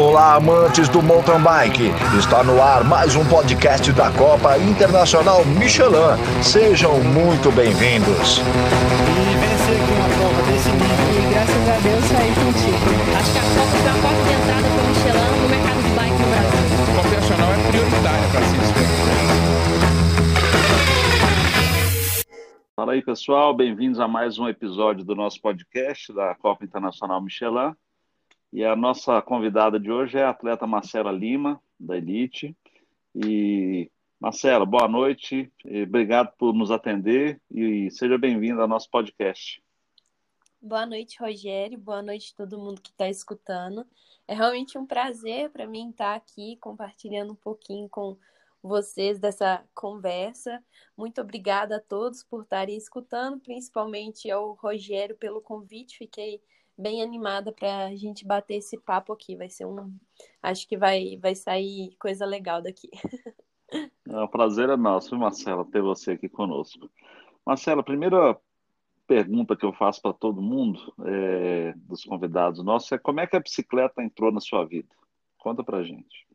Olá, amantes do mountain bike. Está no ar mais um podcast da Copa Internacional Michelin. Sejam muito bem-vindos. Entrada Michelin no mercado de bike é para se Fala aí, pessoal. Bem-vindos a mais um episódio do nosso podcast da Copa Internacional Michelin. E a nossa convidada de hoje é a atleta Marcela Lima, da Elite. E, Marcela, boa noite. Obrigado por nos atender e seja bem-vinda ao nosso podcast. Boa noite, Rogério. Boa noite todo mundo que está escutando. É realmente um prazer para mim estar aqui compartilhando um pouquinho com vocês dessa conversa. Muito obrigada a todos por estarem escutando, principalmente ao Rogério pelo convite. Fiquei bem animada para a gente bater esse papo aqui. Vai ser um. Acho que vai, vai sair coisa legal daqui. É, o prazer é nosso, Marcela, ter você aqui conosco. Marcela, a primeira pergunta que eu faço para todo mundo, é, dos convidados nossos, é como é que a bicicleta entrou na sua vida? Conta pra gente.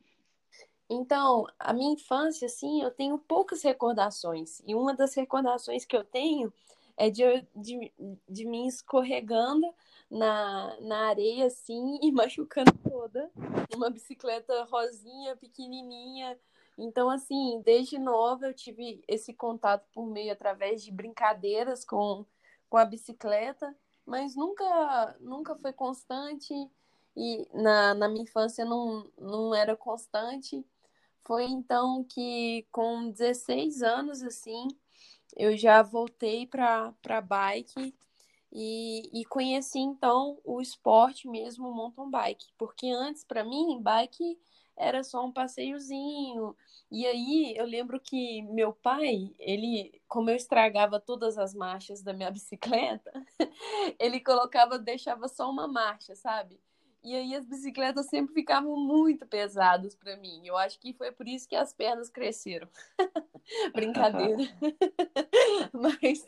Então, a minha infância, assim, eu tenho poucas recordações. E uma das recordações que eu tenho é de, de, de mim escorregando na, na areia, assim, e machucando toda. Uma bicicleta rosinha, pequenininha. Então, assim, desde nova eu tive esse contato por meio, através de brincadeiras com, com a bicicleta, mas nunca, nunca foi constante. E na, na minha infância não, não era constante. Foi então que, com 16 anos, assim, eu já voltei para bike e, e conheci então o esporte mesmo, o mountain bike, porque antes para mim bike era só um passeiozinho. E aí eu lembro que meu pai, ele, como eu estragava todas as marchas da minha bicicleta, ele colocava, deixava só uma marcha, sabe? E aí as bicicletas sempre ficavam muito pesadas para mim. Eu acho que foi por isso que as pernas cresceram. Brincadeira. mas,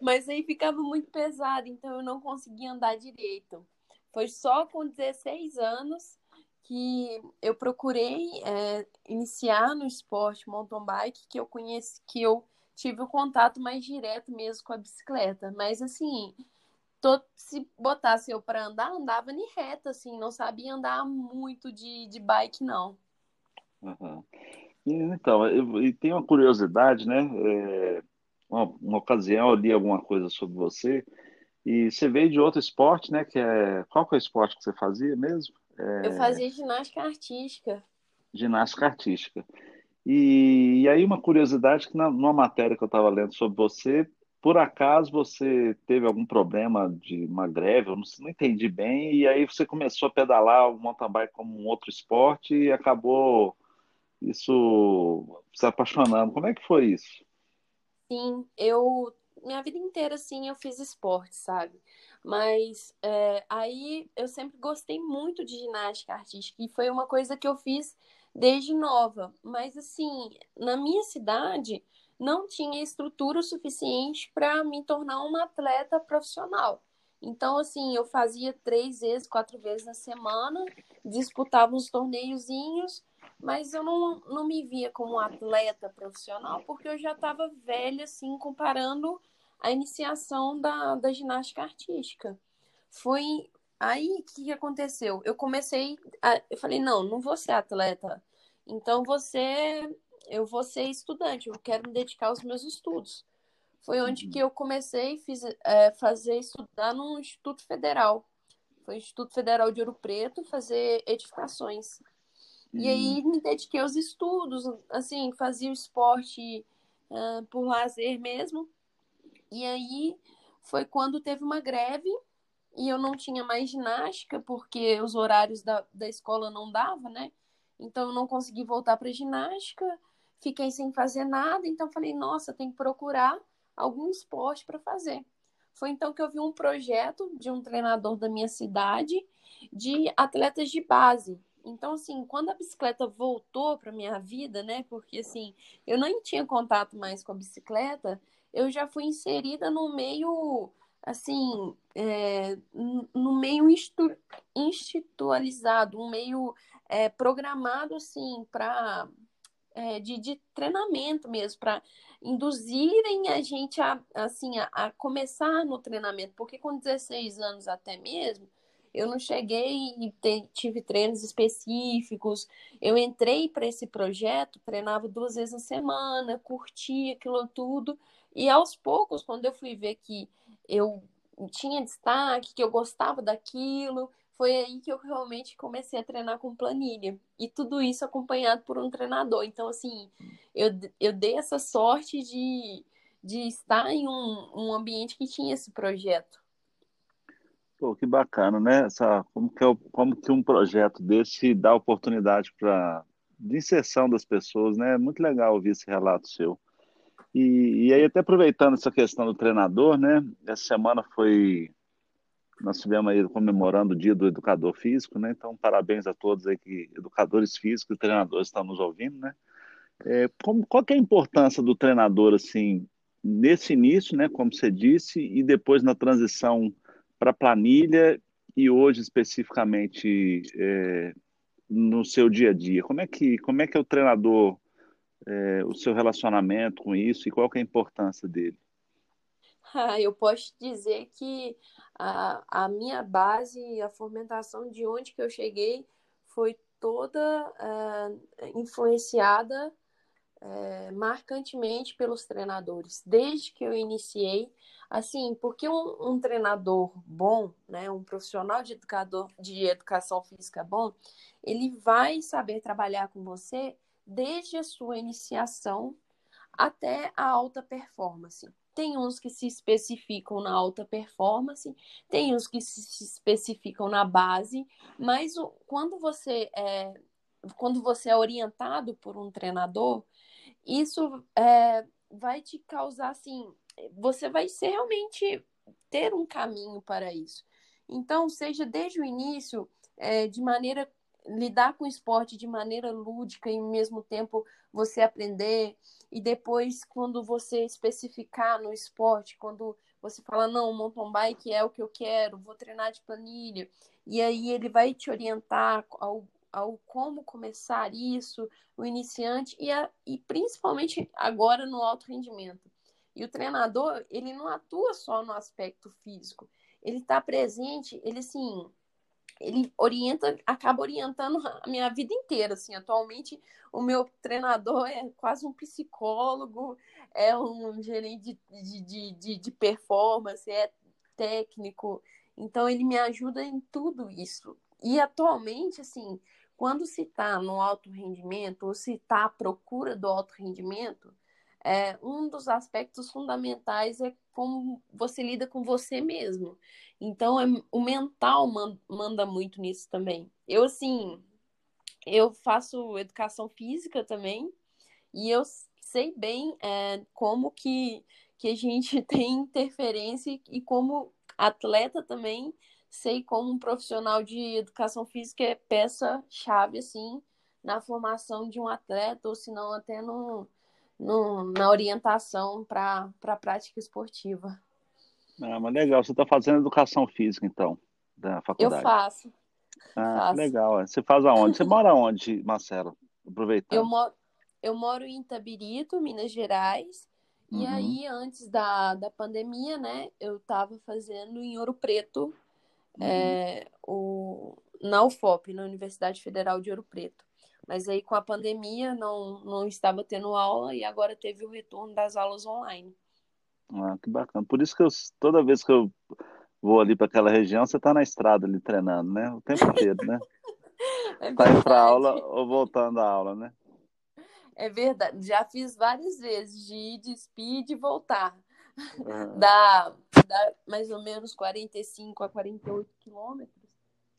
mas aí ficava muito pesado, então eu não conseguia andar direito. Foi só com 16 anos que eu procurei é, iniciar no esporte mountain bike que eu conheci, que eu tive o contato mais direto mesmo com a bicicleta. Mas assim, tô, se botasse eu para andar, andava em reta, assim, não sabia andar muito de, de bike, não. Uhum. Então, eu, e tem uma curiosidade, né? É, uma, uma, ocasião eu li alguma coisa sobre você e você veio de outro esporte, né? Que é qual que é o esporte que você fazia mesmo? É... Eu fazia ginástica artística. Ginástica artística. E, e aí uma curiosidade que na, numa matéria que eu estava lendo sobre você, por acaso você teve algum problema de uma greve, eu não, não entendi bem, e aí você começou a pedalar o mountain bike como um outro esporte e acabou isso se apaixonando. Como é que foi isso? Sim, eu minha vida inteira assim eu fiz esporte, sabe? Mas é, aí eu sempre gostei muito de ginástica artística e foi uma coisa que eu fiz desde nova. Mas assim, na minha cidade não tinha estrutura suficiente para me tornar uma atleta profissional. Então, assim, eu fazia três vezes, quatro vezes na semana, disputava uns torneiozinhos, mas eu não, não me via como atleta profissional, porque eu já estava velha, assim, comparando a iniciação da, da ginástica artística. Foi aí que, aconteceu. Eu comecei, a, eu falei, não, não vou ser atleta. Então, você eu vou ser estudante, eu quero me dedicar aos meus estudos. Foi onde uhum. que eu comecei a é, fazer estudar no Instituto Federal. Foi o Instituto Federal de Ouro Preto fazer edificações. Uhum. E aí me dediquei aos estudos, assim, fazia o esporte uh, por lazer mesmo. E aí foi quando teve uma greve e eu não tinha mais ginástica, porque os horários da, da escola não dava, né? Então eu não consegui voltar para ginástica fiquei sem fazer nada, então falei, nossa, tem que procurar algum esporte para fazer. Foi então que eu vi um projeto de um treinador da minha cidade de atletas de base. Então, assim, quando a bicicleta voltou para minha vida, né? Porque assim, eu nem tinha contato mais com a bicicleta, eu já fui inserida no meio assim, é, no meio institu institucionalizado, um meio é, programado, assim, para é, de, de, treinamento mesmo, para induzirem a gente a, assim, a, a, começar no treinamento, porque com 16 anos até mesmo, eu não cheguei e te, tive treinos específicos, eu entrei para esse projeto, treinava duas vezes na semana, curtia aquilo tudo, e aos poucos, quando eu fui ver que eu tinha destaque, que eu gostava daquilo, foi aí que eu realmente comecei a treinar com planilha. E tudo isso acompanhado por um treinador. Então, assim, eu, eu dei essa sorte de, de estar em um, um ambiente que tinha esse projeto. Pô, que bacana, né? Essa, como, que é, como que um projeto desse dá oportunidade para de inserção das pessoas, né? É muito legal ouvir esse relato seu. E, e aí, até aproveitando essa questão do treinador, né? Essa semana foi nós tivemos aí comemorando o dia do educador físico, né? Então, parabéns a todos aí que educadores físicos e treinadores estão nos ouvindo, né? É, como, qual que é a importância do treinador, assim, nesse início, né? Como você disse, e depois na transição para planilha e hoje especificamente é, no seu dia a dia? Como é que, como é, que é o treinador, é, o seu relacionamento com isso e qual que é a importância dele? Eu posso dizer que a, a minha base, a fomentação de onde que eu cheguei foi toda uh, influenciada uh, marcantemente pelos treinadores. Desde que eu iniciei, assim, porque um, um, treinador bom, né, um profissional de educador de educação física bom, ele vai saber trabalhar com você desde a sua iniciação até a alta performance. Tem uns que se especificam na alta performance, tem uns que se especificam na base, mas quando você é, quando você é orientado por um treinador, isso é, vai te causar assim, você vai ser realmente ter um caminho para isso. Então, seja desde o início, é, de maneira lidar com o esporte de maneira lúdica e ao mesmo tempo você aprender e depois quando você especificar no esporte, quando você fala não, mountain bike é o que eu quero, vou treinar de planilha e aí ele vai te orientar ao, ao como começar isso, o iniciante e, a, e principalmente agora no alto rendimento. E o treinador, ele não atua só no aspecto físico, ele está presente, ele assim, ele orienta, acaba orientando a minha vida inteira, assim, atualmente o meu treinador é quase um psicólogo, é um gerente de, de, de, de performance, é técnico, então ele me ajuda em tudo isso. E atualmente, assim, quando se está no alto rendimento, ou se está à procura do alto rendimento, é, um dos aspectos fundamentais é como você lida com você mesmo. Então, é, o mental man, manda muito nisso também. Eu, assim, eu faço educação física também, e eu sei bem é, como que, que a gente tem interferência e como atleta também, sei como um profissional de educação física é peça-chave, assim, na formação de um atleta, ou se não até no, no, na orientação para a prática esportiva. Ah, mas legal, você está fazendo educação física, então, da faculdade? Eu faço. Ah, faço. legal. Você faz aonde? Você mora onde, Marcelo? Aproveitando. Eu moro, eu moro em Itabirito, Minas Gerais. Uhum. E aí, antes da, da pandemia, né, eu estava fazendo em Ouro Preto, uhum. é, o, na UFOP, na Universidade Federal de Ouro Preto. Mas aí, com a pandemia, não, não estava tendo aula e agora teve o retorno das aulas online. Ah, que bacana. Por isso que eu, toda vez que eu vou ali para aquela região, você está na estrada ali treinando, né? O tempo inteiro, né? É tá indo para aula ou voltando à aula, né? É verdade. Já fiz várias vezes de ir de speed e voltar. Uhum. Dá, dá mais ou menos 45 a 48 quilômetros.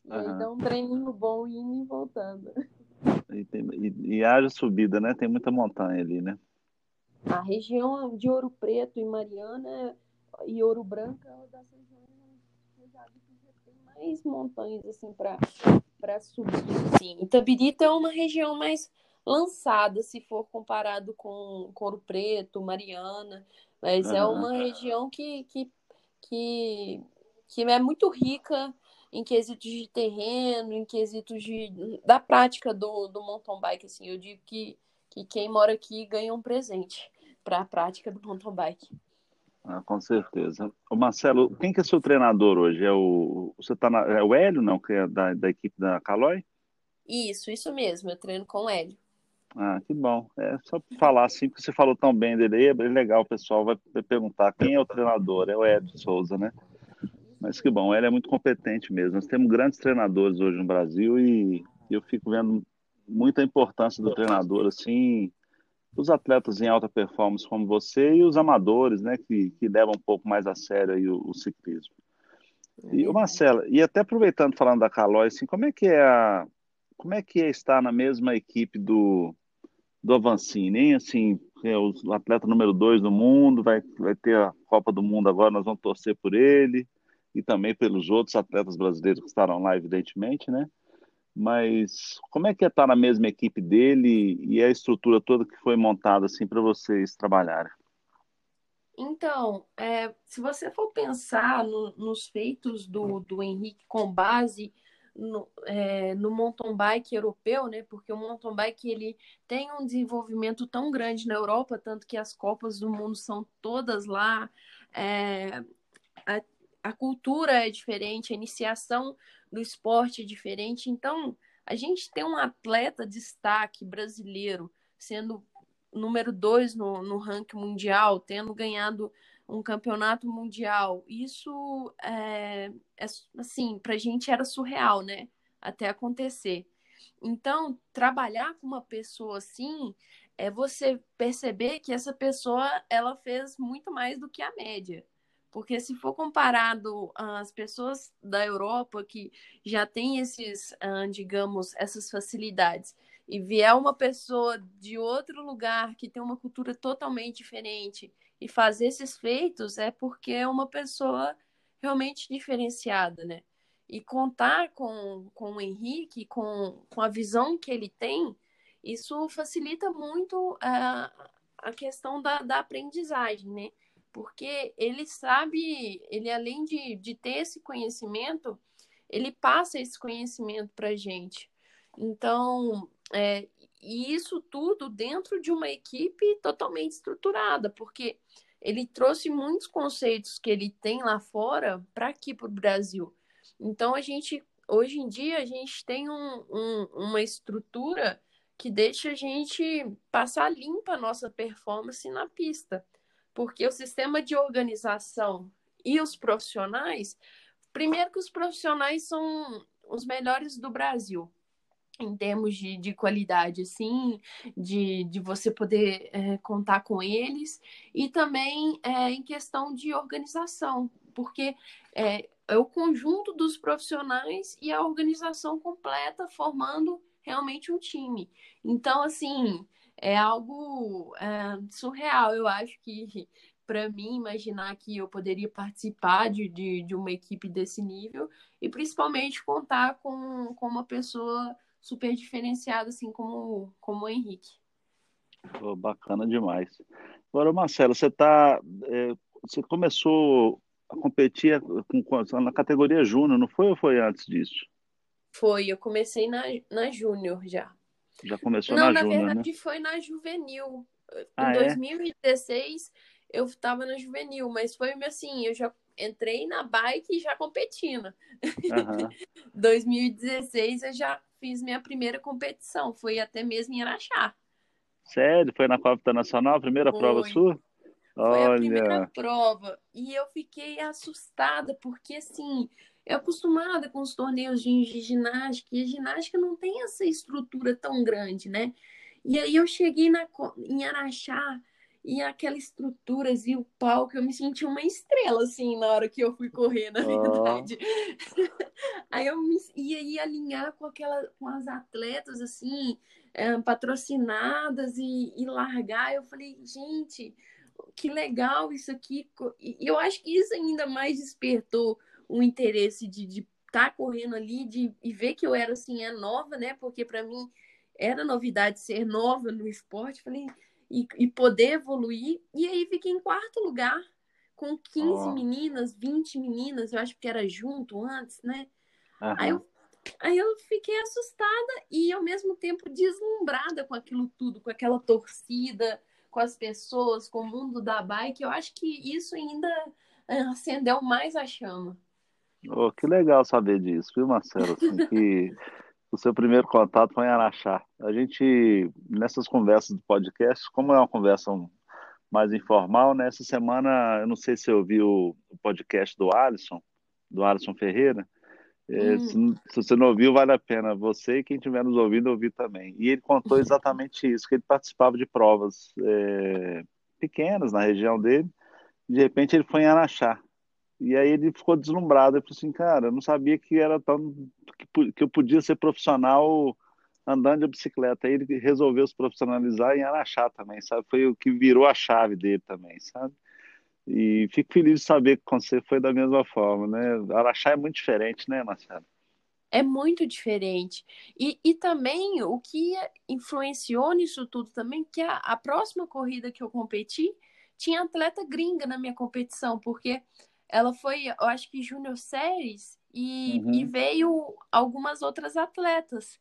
E uhum. aí dá um treininho bom indo e voltando. E, e, e haja subida, né? Tem muita montanha ali, né? A região de Ouro Preto e Mariana e Ouro Branco é uma das regiões que já tem mais montanhas assim para subir. Assim. Itabirita é uma região mais lançada se for comparado com, com Ouro Preto, Mariana, mas uhum. é uma região que, que que, que é muito rica em quesitos de terreno, em quesitos de, da prática do, do mountain bike. Assim, eu digo que, que quem mora aqui ganha um presente para a prática do mountain bike. Ah, com certeza. O Marcelo, quem que é seu treinador hoje? É o, você tá na, é o Hélio, não, que é da, da equipe da Caloi? Isso, isso mesmo, eu treino com o Hélio. Ah, que bom. É só falar assim, porque você falou tão bem dele, é legal, o pessoal vai perguntar quem é o treinador, é o Hélio Souza, né? Mas que bom, ele é muito competente mesmo. Nós temos grandes treinadores hoje no Brasil e eu fico vendo muita importância do treinador, assim, os atletas em alta performance como você e os amadores, né, que, que levam um pouco mais a sério aí o, o ciclismo. E o Marcelo, e até aproveitando falando da Calói, assim, como é que é a, como é que é estar na mesma equipe do do Avancini, hein? Assim, é o atleta número dois do mundo, vai, vai ter a Copa do Mundo agora, nós vamos torcer por ele e também pelos outros atletas brasileiros que estarão lá, evidentemente, né? Mas como é que é estar na mesma equipe dele e a estrutura toda que foi montada assim para vocês trabalharem? Então, é, se você for pensar no, nos feitos do, do Henrique com base no, é, no mountain bike europeu, né? Porque o mountain bike ele tem um desenvolvimento tão grande na Europa, tanto que as Copas do Mundo são todas lá. É, a, cultura é diferente, a iniciação do esporte é diferente. Então, a gente tem um atleta destaque brasileiro sendo número dois no, no ranking mundial, tendo ganhado um campeonato mundial. Isso é, é assim, para a gente era surreal, né? Até acontecer. Então, trabalhar com uma pessoa assim é você perceber que essa pessoa ela fez muito mais do que a média. Porque se for comparado às pessoas da Europa que já têm esses, digamos, essas facilidades, e vier uma pessoa de outro lugar que tem uma cultura totalmente diferente e fazer esses feitos, é porque é uma pessoa realmente diferenciada, né? E contar com, com o Henrique, com, com a visão que ele tem, isso facilita muito a, a questão da, da aprendizagem, né? Porque ele sabe, ele além de, de ter esse conhecimento, ele passa esse conhecimento para a gente. Então, é, e isso tudo dentro de uma equipe totalmente estruturada, porque ele trouxe muitos conceitos que ele tem lá fora para aqui para o Brasil. Então, a gente, hoje em dia, a gente tem um, um, uma estrutura que deixa a gente passar limpa a nossa performance na pista porque o sistema de organização e os profissionais, primeiro que os profissionais são os melhores do Brasil, em termos de, de qualidade, assim, de, de você poder é, contar com eles, e também é, em questão de organização, porque é, é o conjunto dos profissionais e a organização completa formando realmente um time. Então, assim, é algo é, surreal. Eu acho que, para mim, imaginar que eu poderia participar de, de, de, uma equipe desse nível e principalmente contar com, com uma pessoa super diferenciada, assim como, como o Henrique. Oh, bacana demais. Agora, Marcelo, você tá, é, você começou a competir com, na categoria júnior, não foi ou foi antes disso? Foi, eu comecei na, na júnior já. Já começou Não, na, na Júnior, verdade né? foi na Juvenil. Ah, em é? 2016 eu estava na Juvenil, mas foi assim, eu já entrei na bike já competindo. Uhum. 2016 eu já fiz minha primeira competição, foi até mesmo em Araxá. Sério? Foi na Copa Internacional, a primeira Foi. prova sua? Foi Olha. a primeira prova. E eu fiquei assustada, porque assim, eu acostumada com os torneios de ginástica, e a ginástica não tem essa estrutura tão grande, né? E aí eu cheguei na, em Araxá, e aquela estrutura, e o palco, eu me senti uma estrela, assim, na hora que eu fui correr, na verdade. aí eu me, ia, ia alinhar com, aquela, com as atletas, assim, é, patrocinadas, e, e largar. Eu falei, gente, que legal isso aqui. E eu acho que isso ainda mais despertou um interesse de estar tá correndo ali de, e ver que eu era assim, é nova, né? Porque para mim era novidade ser nova no esporte. Falei, e, e poder evoluir. E aí fiquei em quarto lugar com 15 Ó. meninas, 20 meninas, eu acho que era junto antes, né? Aham. Aí eu, aí eu fiquei assustada e ao mesmo tempo deslumbrada com aquilo tudo, com aquela torcida, com as pessoas, com o mundo da bike. Eu acho que isso ainda eh, acendeu mais a chama. Oh, que legal saber disso, viu, Marcelo? Assim, que o seu primeiro contato foi em Araxá. A gente, nessas conversas do podcast, como é uma conversa mais informal, né? Essa semana, eu não sei se você ouviu o podcast do Alisson, do Alisson Ferreira. É, Hum. se, se você não ouviu, vale a pena você e quem estiver nos ouvindo ouvir também. E ele contou exatamente isso, que ele participava de provas é, pequenas na região dele. De repente ele foi em Araxá. E aí ele ficou deslumbrado. Ele falou assim, cara, eu não sabia que era tão que, eu podia ser profissional andando de bicicleta. Aí ele resolveu se profissionalizar em Araxá também, sabe? Foi o que virou a chave dele também, sabe? E fico feliz de saber que com você foi da mesma forma, né? Araxá é muito diferente, né, Marcelo? É muito diferente. E, e também o que influenciou nisso tudo também, que a, a próxima corrida que eu competi tinha atleta gringa na minha competição, porque ela foi, eu acho que Júnior Séries e, Uhum. e veio algumas outras atletas.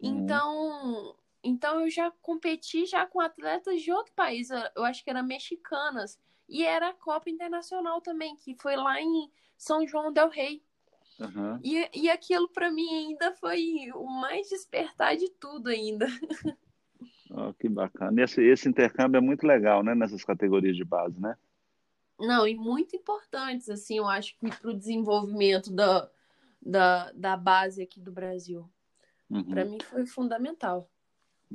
Uhum. Então, então eu já competi já com atletas de outro país, eu acho que eram mexicanas, e era a Copa Internacional também, que foi lá em São João del Rei. Aham. E, e aquilo para mim ainda foi o mais despertar de tudo ainda. Ó, que bacana. Esse, esse intercâmbio é muito legal, né? Nessas categorias de base, né? Não, e muito importantes, assim, eu acho que para o desenvolvimento da, da, da base aqui do Brasil. Uhum. Para mim foi fundamental.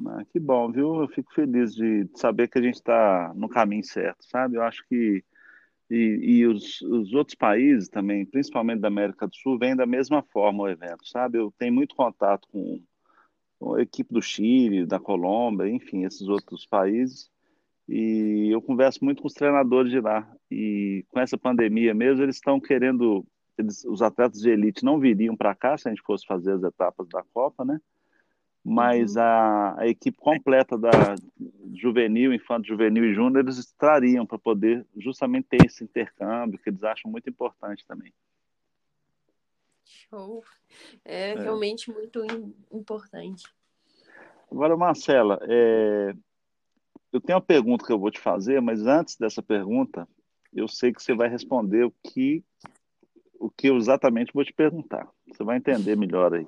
Ah, que bom, viu? Eu fico feliz de saber que a gente está no caminho certo, sabe? Eu acho que e, e os, os outros países também, principalmente da América do Sul, vêm da mesma forma o evento, sabe? Eu tenho muito contato com, com a equipe do Chile, da Colômbia, enfim, esses outros países, e eu converso muito com os treinadores de lá. E com essa pandemia mesmo, eles estão querendo, eles, os atletas de elite não viriam para cá se a gente fosse fazer as etapas da Copa, né? mas Uhum. a, a equipe completa da juvenil, infanto juvenil e júnior, eles trariam para poder justamente ter esse intercâmbio que eles acham muito importante também. Show. É, É. realmente muito im- importante. Agora, Marcela, é, eu tenho uma pergunta que eu vou te fazer, mas antes dessa pergunta, eu sei que você vai responder o que, o que eu exatamente vou te perguntar. Você vai entender melhor aí.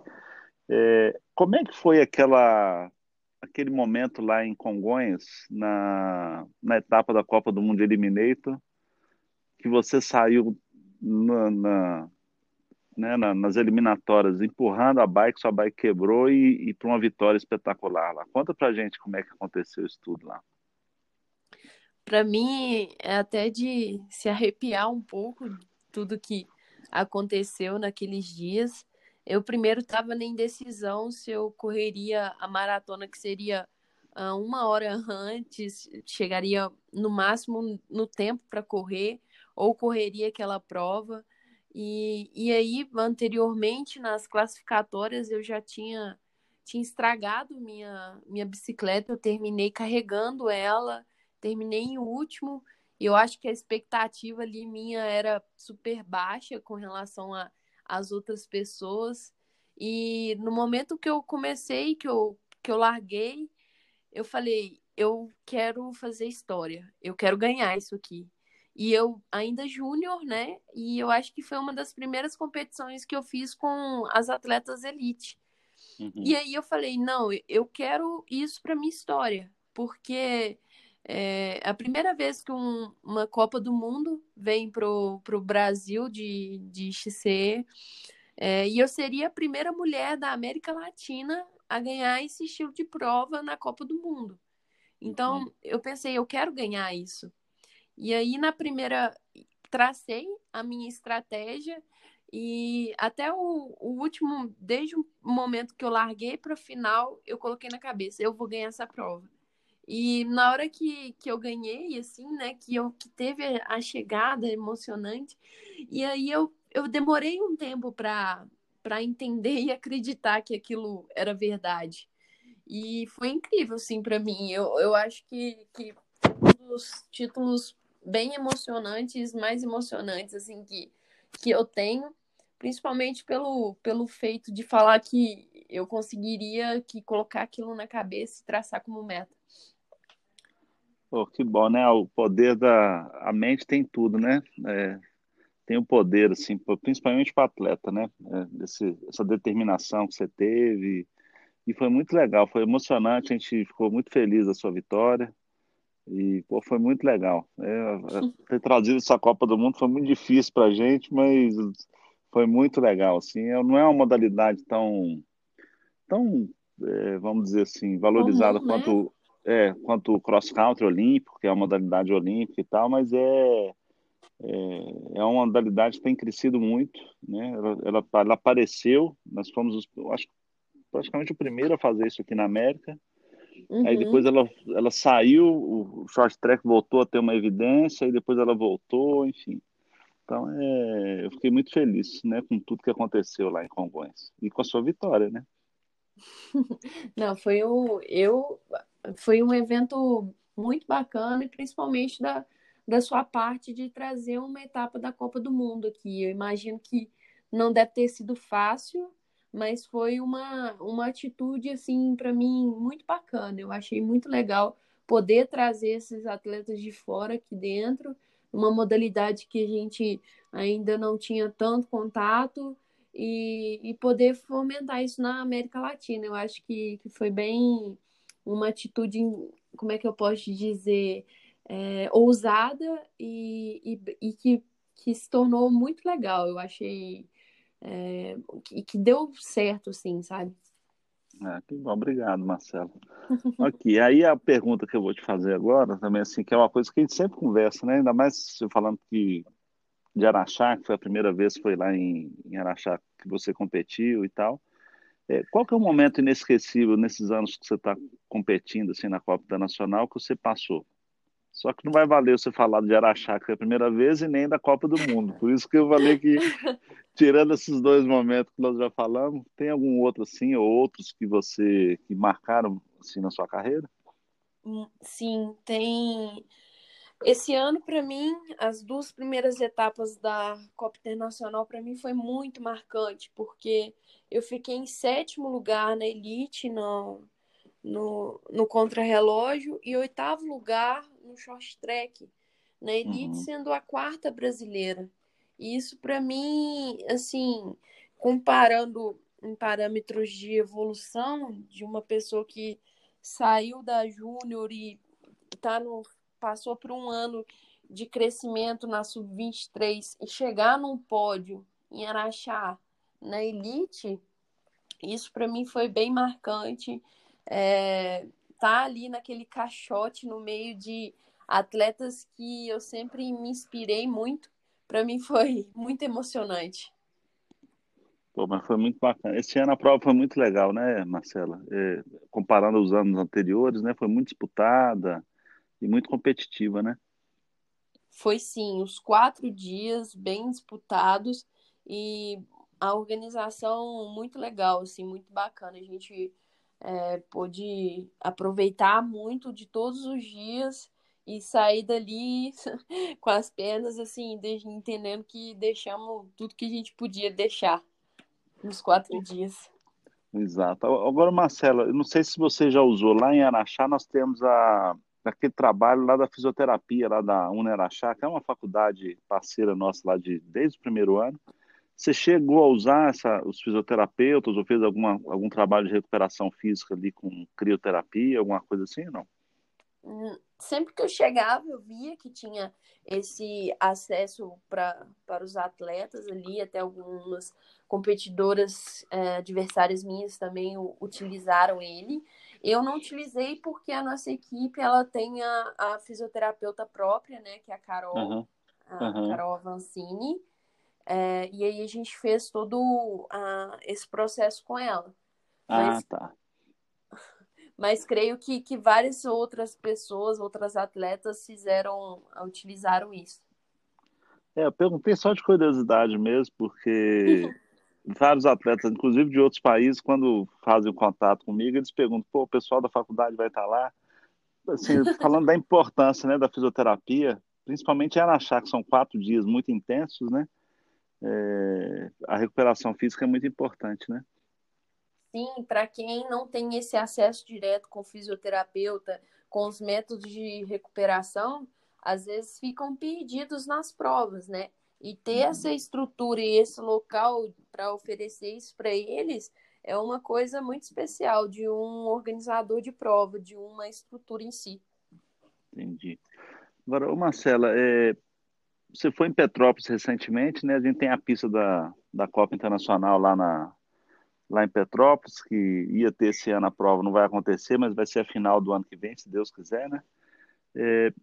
É, como é que foi aquela, aquele momento lá em Congonhas, na, na etapa da Copa do Mundo Eliminator, que você saiu na, na- né, na- nas eliminatórias empurrando a bike, sua bike quebrou e, e para uma vitória espetacular lá. Conta pra gente como é que aconteceu isso tudo lá. Para mim é até de se arrepiar um pouco tudo que aconteceu naqueles dias. Eu primeiro estava na indecisão se eu correria a maratona que seria ah, uma hora antes, chegaria no máximo no tempo para correr, ou correria aquela prova. E, e aí, anteriormente, nas classificatórias, eu já tinha, tinha estragado minha, minha bicicleta, eu terminei carregando ela, terminei em último, e eu acho que a expectativa ali minha era super baixa com relação as outras pessoas. E no momento que eu comecei, que eu, que eu larguei, eu falei, eu quero fazer história, eu quero ganhar isso aqui. E eu ainda júnior, né? E eu acho que foi uma das primeiras competições que eu fiz com as atletas elite. Uhum. E aí eu falei, não, eu quero isso para minha história, porque é a primeira vez que um- uma Copa do Mundo vem pro, pro Brasil de, de XCE, é, e eu seria a primeira mulher da América Latina a ganhar esse estilo de prova na Copa do Mundo. Então, Uhum. eu pensei, eu quero ganhar isso. E aí, na primeira, tracei a minha estratégia e até o, o último, desde o momento que eu larguei para o final, eu coloquei na cabeça, eu vou ganhar essa prova. E na hora que, que eu ganhei, assim, né, que, eu, que teve a chegada emocionante, e aí eu, eu demorei um tempo para entender e acreditar que aquilo era verdade. E foi incrível, assim, para mim. Eu, eu acho que, que um dos títulos bem emocionantes, mais emocionantes assim que, que eu tenho, principalmente pelo, pelo feito de falar que eu conseguiria que colocar aquilo na cabeça e traçar como meta. Pô, que bom, né? O poder da a mente tem tudo, né? É, tem o poder, assim, principalmente para atleta, né? É, esse, essa determinação que você teve. E foi muito legal, foi emocionante, a gente ficou muito feliz da sua vitória. E pô, foi muito legal. É, é ter trazido essa Copa do Mundo foi muito difícil para a gente, mas foi muito legal. Assim, é, não é uma modalidade tão, tão é, vamos dizer assim, valorizada Comum, quanto, né? É, quanto o cross country olímpico, que é uma modalidade olímpica e tal, mas é, é, é uma modalidade que tem crescido muito. Né? Ela, ela, ela apareceu, nós fomos, os, acho praticamente o primeiro a fazer isso aqui na América. Uhum. Aí depois ela, ela saiu, o short track voltou a ter uma evidência, e depois ela voltou, enfim. Então é, eu fiquei muito feliz né, com tudo que aconteceu lá em Congonhas. E com a sua vitória, né? Não, foi o, eu, foi um evento muito bacana e principalmente da, da sua parte de trazer uma etapa da Copa do Mundo aqui. Eu imagino que não deve ter sido fácil, mas foi uma, uma atitude, assim, para mim, muito bacana. Eu achei muito legal poder trazer esses atletas de fora aqui dentro, uma modalidade que a gente ainda não tinha tanto contato e, e poder fomentar isso na América Latina. Eu acho que, que foi bem uma atitude, como é que eu posso dizer, é, ousada e, e, e que, que se tornou muito legal. Eu achei é, e que deu certo, assim, sabe? É, que bom, obrigado, Marcelo. Aqui, aí a pergunta que eu vou te fazer agora, também assim, que é uma coisa que a gente sempre conversa, né? Ainda mais falando que de Araxá, que foi a primeira vez que foi lá em, em Araxá que você competiu e tal. É, qual que é o momento inesquecível nesses anos que você está competindo assim na Copa Internacional que você passou? Só que não vai valer você falar de Araxá, que é a primeira vez, e nem da Copa do Mundo. Por isso que eu falei que, tirando esses dois momentos que nós já falamos, tem algum outro assim, ou outros que você que marcaram assim na sua carreira? Hum, sim, tem. Esse ano, para mim, as duas primeiras etapas da Copa Internacional, para mim, foi muito marcante, porque eu fiquei em sétimo lugar na Elite, no, no, no contrarrelógio, e oitavo lugar no short track, na elite uhum. sendo a quarta brasileira. E isso para mim, assim, comparando em parâmetros de evolução de uma pessoa que saiu da júnior e tá no passou por um ano de crescimento na sub-23 e chegar num pódio em Araxá na elite, isso para mim foi bem marcante. É, tá ali naquele caixote no meio de atletas que eu sempre me inspirei muito. Para mim foi muito emocionante. Pô, mas foi muito bacana. Esse ano a prova foi muito legal, né, Marcela? É, comparando os anos anteriores, né? Foi muito disputada e muito competitiva, né? Foi sim, os quatro dias bem disputados e a organização muito legal, assim, muito bacana. A gente é, pôde aproveitar muito de todos os dias e sair dali com as pernas assim, entendendo que deixamos tudo que a gente podia deixar nos quatro dias. Exato. Agora, Marcela, eu não sei se você já usou lá em Araxá, nós temos a aquele trabalho lá da fisioterapia lá da Uneraxá, que é uma faculdade parceira nossa lá de desde o primeiro ano. Você chegou a usar essa, os fisioterapeutas ou fez alguma, algum trabalho de recuperação física ali com crioterapia, alguma coisa assim, não? Hum, sempre que eu chegava, eu via que tinha esse acesso pra, para os atletas ali, até algumas competidoras é, adversárias minhas também utilizaram ele. Eu não utilizei porque a nossa equipe ela tem a, a fisioterapeuta própria, né, que é a Carol, uhum. a uhum. Carol Avancini. É, e aí a gente fez todo uh, esse processo com ela. Ah, mas, tá. Mas creio que, que várias outras pessoas, outras atletas fizeram, utilizaram isso. É, eu perguntei só de curiosidade mesmo, porque vários atletas, inclusive de outros países, quando fazem contato comigo, eles perguntam, pô, o pessoal da faculdade vai estar lá? Assim, falando da importância né, da fisioterapia, principalmente em Araxá, que são quatro dias muito intensos, né? É, a recuperação física é muito importante, né? Sim, para quem não tem esse acesso direto com o fisioterapeuta, com os métodos de recuperação, às vezes ficam perdidos nas provas, né? E ter uhum. essa estrutura e esse local para oferecer isso para eles é uma coisa muito especial de um organizador de prova, de uma estrutura em si. Entendi. Agora, Marcela, é, você foi em Petrópolis recentemente, né? A gente tem a pista da, da Copa Internacional lá, na, lá em Petrópolis, que ia ter esse ano a prova, não vai acontecer, mas vai ser a final do ano que vem, se Deus quiser, né? É,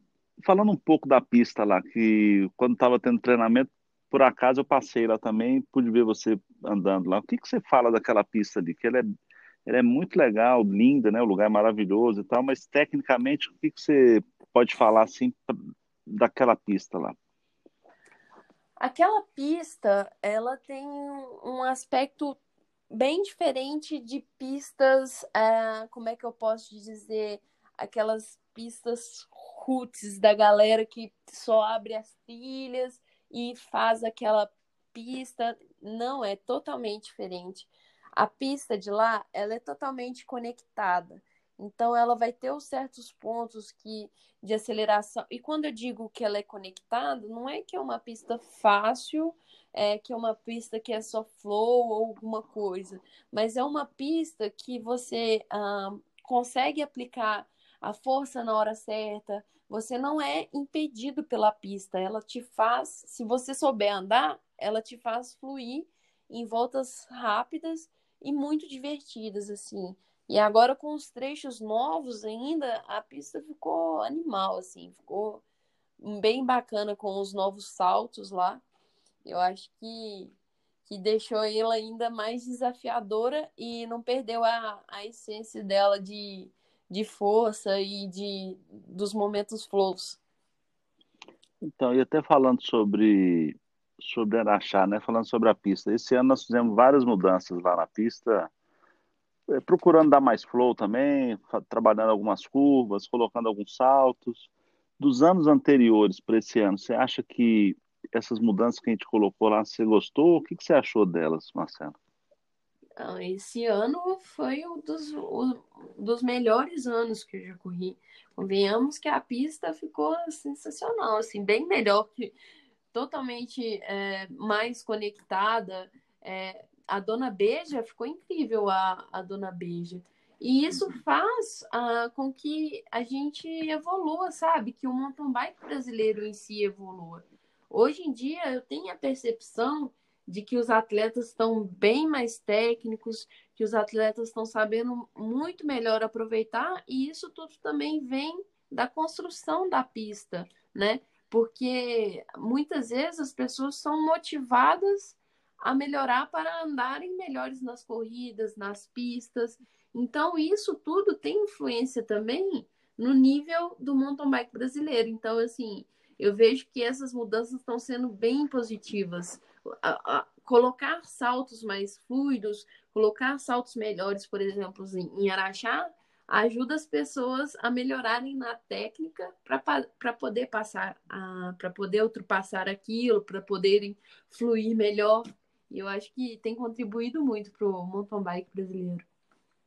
falando um pouco da pista lá, que quando estava tendo treinamento, por acaso eu passei lá também, pude ver você andando lá. O que, que você fala daquela pista ali? Que ela é, ela é muito legal, linda, né? O lugar é maravilhoso e tal, mas tecnicamente, o que, que você pode falar assim daquela pista lá? Aquela pista, ela tem um aspecto bem diferente de pistas, uh, como é que eu posso dizer, aquelas pistas roots da galera que só abre as trilhas e faz aquela pista. Não, é totalmente diferente. A pista de lá, ela é totalmente conectada. Então, ela vai ter os certos pontos que de aceleração. E quando eu digo que ela é conectada, não é que é uma pista fácil, é que é uma pista que é só flow ou alguma coisa, mas é uma pista que você ah, consegue aplicar a força na hora certa, você não é impedido pela pista, ela te faz, se você souber andar, ela te faz fluir em voltas rápidas e muito divertidas assim. E agora com os trechos novos ainda, a pista ficou animal assim, ficou bem bacana com os novos saltos lá. Eu acho que que deixou ela ainda mais desafiadora e não perdeu a, a essência dela de de força e de dos momentos flows. Então, e até falando sobre sobre Araxá, né? Falando sobre a pista. Esse ano nós fizemos várias mudanças lá na pista, é, procurando dar mais flow também, trabalhando algumas curvas, colocando alguns saltos. Dos anos anteriores para esse ano, você acha que essas mudanças que a gente colocou lá, você gostou? O que, que você achou delas, Marcelo? Esse ano foi um dos, um dos melhores anos que eu já corri. Convenhamos que a pista ficou sensacional, assim, bem melhor que totalmente é, mais conectada. É, a Dona Beija ficou incrível, a, a Dona Beija. E isso faz uh, com que a gente evolua, sabe? Que o mountain bike brasileiro em si evolua. Hoje em dia eu tenho a percepção de que os atletas estão bem mais técnicos, que os atletas estão sabendo muito melhor aproveitar, e isso tudo também vem da construção da pista, né? Porque muitas vezes as pessoas são motivadas a melhorar para andarem melhores nas corridas, nas pistas. Então, isso tudo tem influência também no nível do mountain bike brasileiro. Então, assim, eu vejo que essas mudanças estão sendo bem positivas a, a, colocar saltos mais fluidos, colocar saltos melhores, por exemplo, em, em Araxá, ajuda as pessoas a melhorarem na técnica para poder passar, para poder ultrapassar aquilo, para poderem fluir melhor. E eu acho que tem contribuído muito para o mountain bike brasileiro.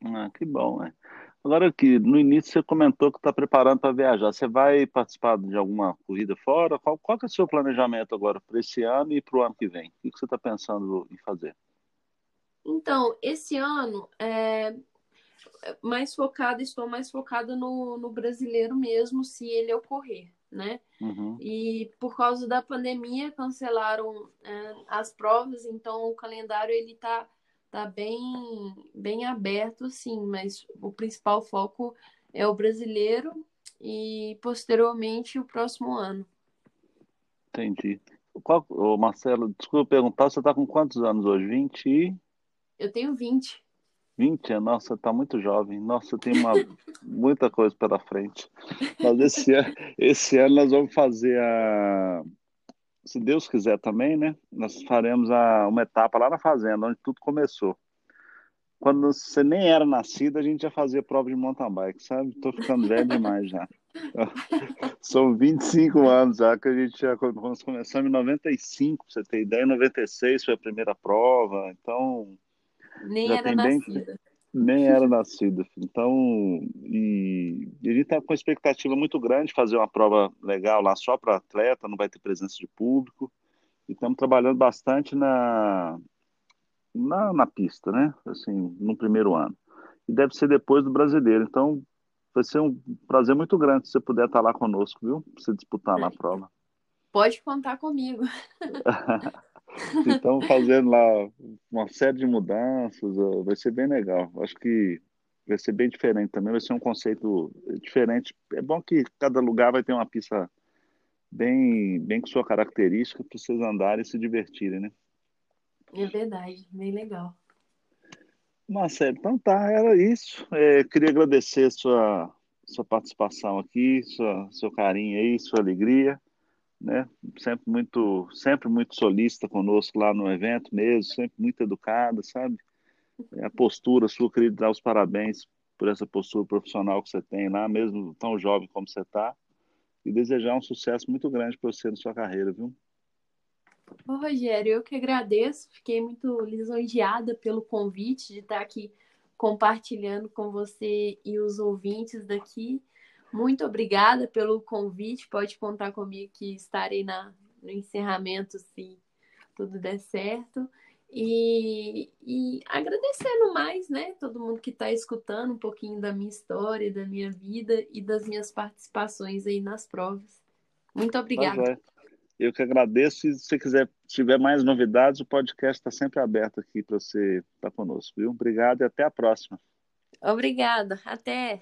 Ah, que bom, né? Agora que no início você comentou que está preparando para viajar. Você vai participar de alguma corrida fora? Qual, qual é o seu planejamento agora para esse ano e para o ano que vem? O que você está pensando em fazer? Então, esse ano é mais focada, estou mais focada no, no brasileiro mesmo, se ele ocorrer, né? Uhum. E por causa da pandemia cancelaram é, as provas, então o calendário ele está tá bem, bem aberto, sim, mas o principal foco é o brasileiro e posteriormente o próximo ano. Entendi. Qual, ô Marcelo, desculpa perguntar, você está com quantos anos hoje? 20 e... Eu tenho 20. 20? Nossa, está muito jovem. Nossa, tem uma, muita coisa pela frente. Mas esse ano, esse ano nós vamos fazer a se Deus quiser também, né? Nós faremos a, uma etapa lá na fazenda, onde tudo começou. quando você nem era nascido, a gente já fazia prova de mountain bike, sabe? Tô ficando velho demais já. São 25 anos já que a gente já nós começamos em 95, pra você ter ideia, em 96 foi a primeira prova, então. Nem era nascida. Bem, nem era nascida. Então, e, e gente está com uma expectativa muito grande de fazer uma prova legal lá só para atleta, não vai ter presença de público. E estamos trabalhando bastante na, na, na pista, né? Assim, no primeiro ano. E deve ser depois do brasileiro. Então, vai ser um prazer muito grande se você puder estar lá conosco, viu? Para você disputar lá a prova. Pode contar comigo. então, fazendo lá uma série de mudanças, vai ser bem legal. Acho que vai ser bem diferente também, vai ser um conceito diferente. É bom que cada lugar vai ter uma pista bem, bem com sua característica para vocês andarem e se divertirem, né? É verdade, bem legal. Marcelo, então tá, era isso. É, queria agradecer sua, sua participação aqui, sua, seu carinho aí, sua alegria, né? Sempre muito, sempre muito solista conosco lá no evento mesmo, sempre muito educada, sabe? É, a postura sua, queria dar os parabéns por essa postura profissional que você tem lá, mesmo tão jovem como você está, e desejar um sucesso muito grande para você na sua carreira, viu? Ô, Rogério, eu que agradeço, fiquei muito lisonjeada pelo convite de estar aqui compartilhando com você e os ouvintes daqui. Muito obrigada pelo convite, pode contar comigo que estarei na, no encerramento se tudo der certo. E, e agradecendo mais, né, todo mundo que está escutando um pouquinho da minha história, da minha vida e das minhas participações aí nas provas. Muito obrigada. Tá eu que agradeço. E se você quiser, tiver mais novidades, o podcast está sempre aberto aqui para você estar tá conosco, viu? Obrigado e até a próxima. Obrigada. Até.